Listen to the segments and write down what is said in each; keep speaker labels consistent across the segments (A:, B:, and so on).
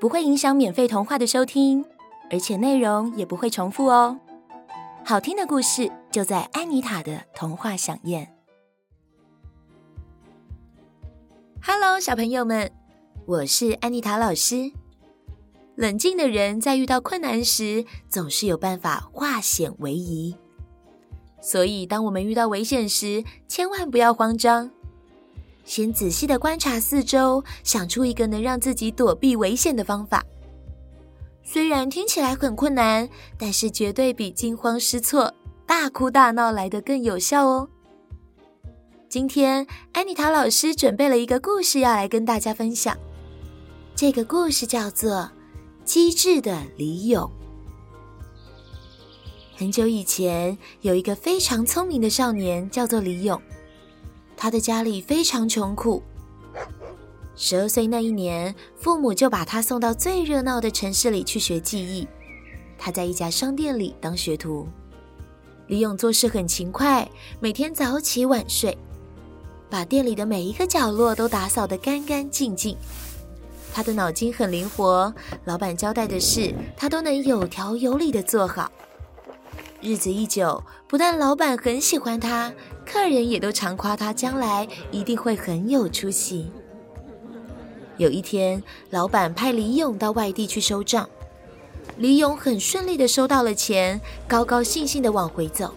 A: 不会影响免费童话的收听，而且内容也不会重复哦。好听的故事就在安妮塔的童话饗宴。Hello，小朋友们，我是安妮塔老师。冷静的人在遇到困难时，总是有办法化险为夷。所以，当我们遇到危险时，千万不要慌张。先仔细的观察四周，想出一个能让自己躲避危险的方法。虽然听起来很困难，但是绝对比惊慌失措、大哭大闹来得更有效哦。今天，安妮塔老师准备了一个故事要来跟大家分享。这个故事叫做《机智的李勇》。很久以前，有一个非常聪明的少年，叫做李勇。他的家里非常穷苦。十二岁那一年，父母就把他送到最热闹的城市里去学技艺。他在一家商店里当学徒。李勇做事很勤快，每天早起晚睡，把店里的每一个角落都打扫得干干净净。他的脑筋很灵活，老板交代的事，他都能有条有理地做好。日子一久，不但老板很喜欢他，客人也都常夸他将来一定会很有出息。有一天，老板派李勇到外地去收账，李勇很顺利地收到了钱，高高兴兴地往回走，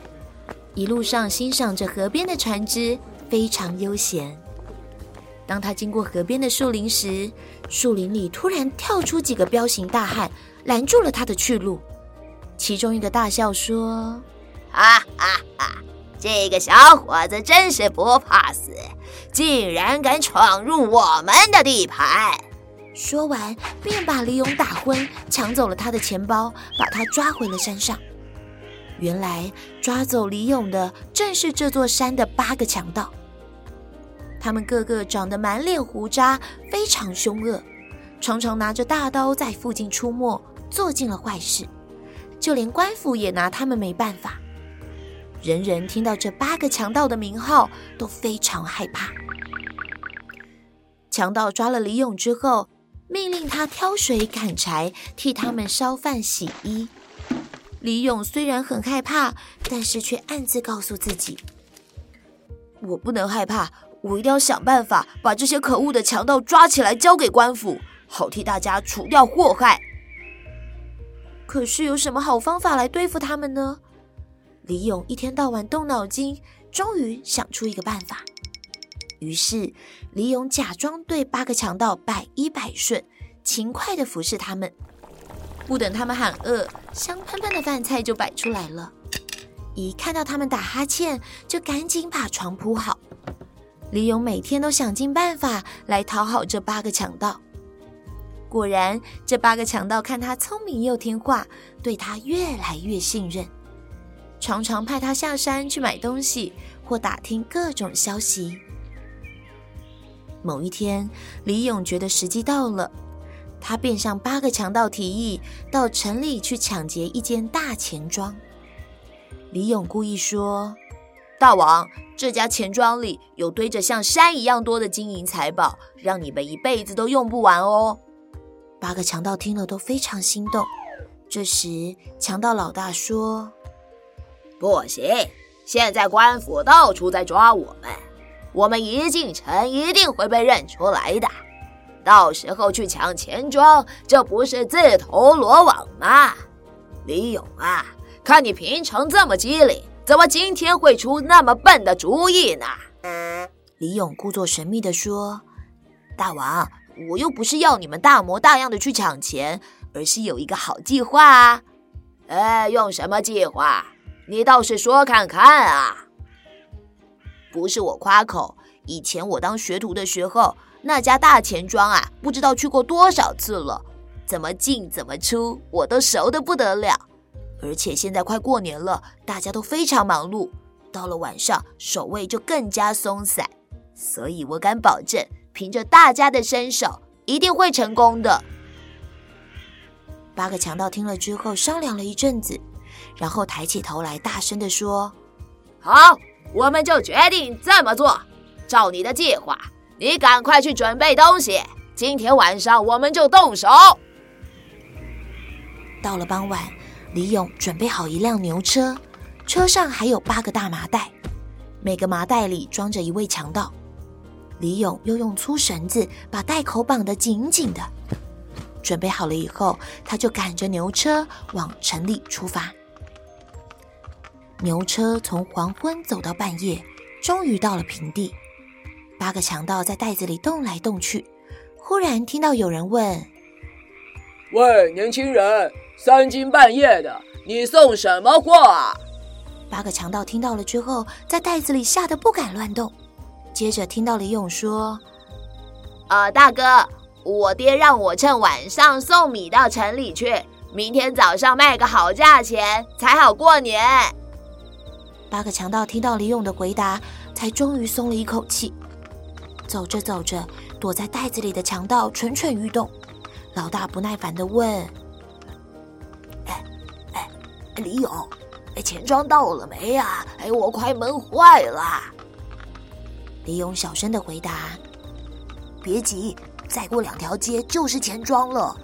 A: 一路上欣赏着河边的船只，非常悠闲。当他经过河边的树林时，树林里突然跳出几个彪形大汉，拦住了他的去路。其中一个大笑说：“
B: 啊哈哈，这个小伙子真是不怕死，竟然敢闯入我们的地盘！”
A: 说完，便把李勇打昏，抢走了他的钱包，把他抓回了山上。原来抓走李勇的正是这座山的八个强盗，他们个个长得满脸胡渣，非常凶恶，常常拿着大刀在附近出没，做尽了坏事。就连官府也拿他们没办法。人人听到这八个强盗的名号都非常害怕。强盗抓了李勇之后，命令他挑水砍柴，替他们烧饭洗衣。李勇虽然很害怕，但是却暗自告诉自己：“我不能害怕，我一定要想办法把这些可恶的强盗抓起来，交给官府，好替大家除掉祸害。”可是有什么好方法来对付他们呢？李勇一天到晚动脑筋，终于想出一个办法。于是，李勇假装对八个强盗百依百顺，勤快地服侍他们。不等他们喊饿，香喷喷的饭菜就摆出来了。一看到他们打哈欠，就赶紧把床铺好。李勇每天都想尽办法来讨好这八个强盗。果然，这八个强盗看他聪明又听话，对他越来越信任，常常派他下山去买东西或打听各种消息。某一天，李勇觉得时机到了，他便向八个强盗提议到城里去抢劫一间大钱庄。李勇故意说：“大王，这家钱庄里有堆着像山一样多的金银财宝，让你们一辈子都用不完哦。”八个强盗听了都非常心动。这时，强盗老大说：“
B: 不行，现在官府到处在抓我们，我们一进城一定会被认出来的。到时候去抢钱庄，这不是自投罗网吗？”李勇啊，看你平常这么机灵，怎么今天会出那么笨的主意呢？
A: 李勇故作神秘地说：“
B: 大王，我又不是要你们大模大样的去抢钱，而是有一个好计划啊！哎，用什么计划？你倒是说看看啊！
A: 不是我夸口，以前我当学徒的时候，那家大钱庄啊，不知道去过多少次了，怎么进怎么出，我都熟得不得了。而且现在快过年了，大家都非常忙碌。”到了晚上，守卫就更加松散，所以我敢保证，凭着大家的身手，一定会成功的。八个强盗听了之后，商量了一阵子，然后抬起头来，大声地说：“
B: 好，我们就决定这么做。照你的计划，你赶快去准备东西，今天晚上我们就动手。”
A: 到了傍晚，李勇准备好一辆牛车。车上还有八个大麻袋，每个麻袋里装着一位强盗。李勇又用粗绳子把袋口绑得紧紧的。准备好了以后，他就赶着牛车往城里出发。牛车从黄昏走到半夜，终于到了平地。八个强盗在袋子里动来动去，忽然听到有人问：“
C: 喂，年轻人，三更半夜的，你送什么货啊？”
A: 八个强盗听到了之后，在袋子里吓得不敢乱动。接着听到李勇说：“
B: 呃，大哥，我爹让我趁晚上送米到城里去，明天早上卖个好价钱，才好过年。”
A: 八个强盗听到李勇的回答，才终于松了一口气。走着走着，躲在袋子里的强盗蠢蠢欲动。老大不耐烦地问：“
B: 哎哎，李勇。”钱庄到了没呀？哎，我快闷坏了。
A: 李勇小声的回答：“别急，再过两条街就是钱庄了。”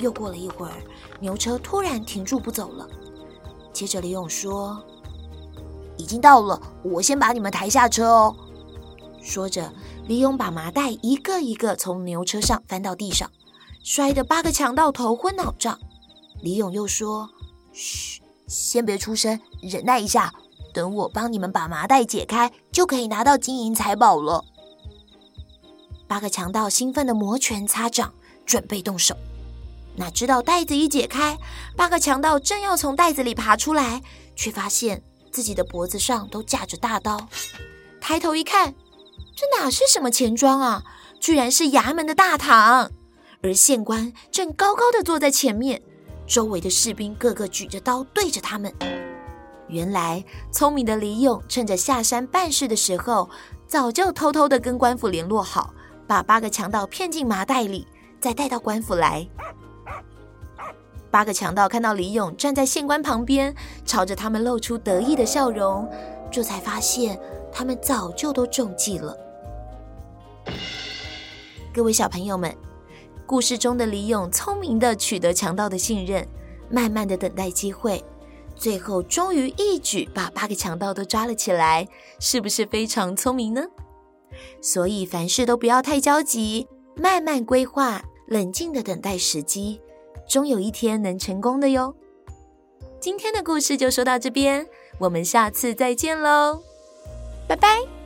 A: 又过了一会儿，牛车突然停住不走了。接着李勇说：“已经到了，我先把你们抬下车哦。”说着，李勇把麻袋一个一个从牛车上翻到地上，摔得八个强盗头昏脑胀。李勇又说：“嘘。”先别出声，忍耐一下，等我帮你们把麻袋解开，就可以拿到金银财宝了。八个强盗兴奋的摩拳擦掌，准备动手。哪知道袋子一解开，八个强盗正要从袋子里爬出来，却发现自己的脖子上都架着大刀。抬头一看，这哪是什么钱庄啊？居然是衙门的大堂，而县官正高高的坐在前面。周围的士兵个个举着刀对着他们。原来，聪明的李勇趁着下山办事的时候，早就偷偷的跟官府联络好，把八个强盗骗进麻袋里，再带到官府来。八个强盗看到李勇站在县官旁边，朝着他们露出得意的笑容，这才发现他们早就都中计了。各位小朋友们。故事中的李勇聪明地取得强盗的信任，慢慢地等待机会，最后终于一举把八个强盗都抓了起来，是不是非常聪明呢？所以凡事都不要太焦急，慢慢规划，冷静地等待时机，终有一天能成功的哟。今天的故事就说到这边，我们下次再见喽，拜拜。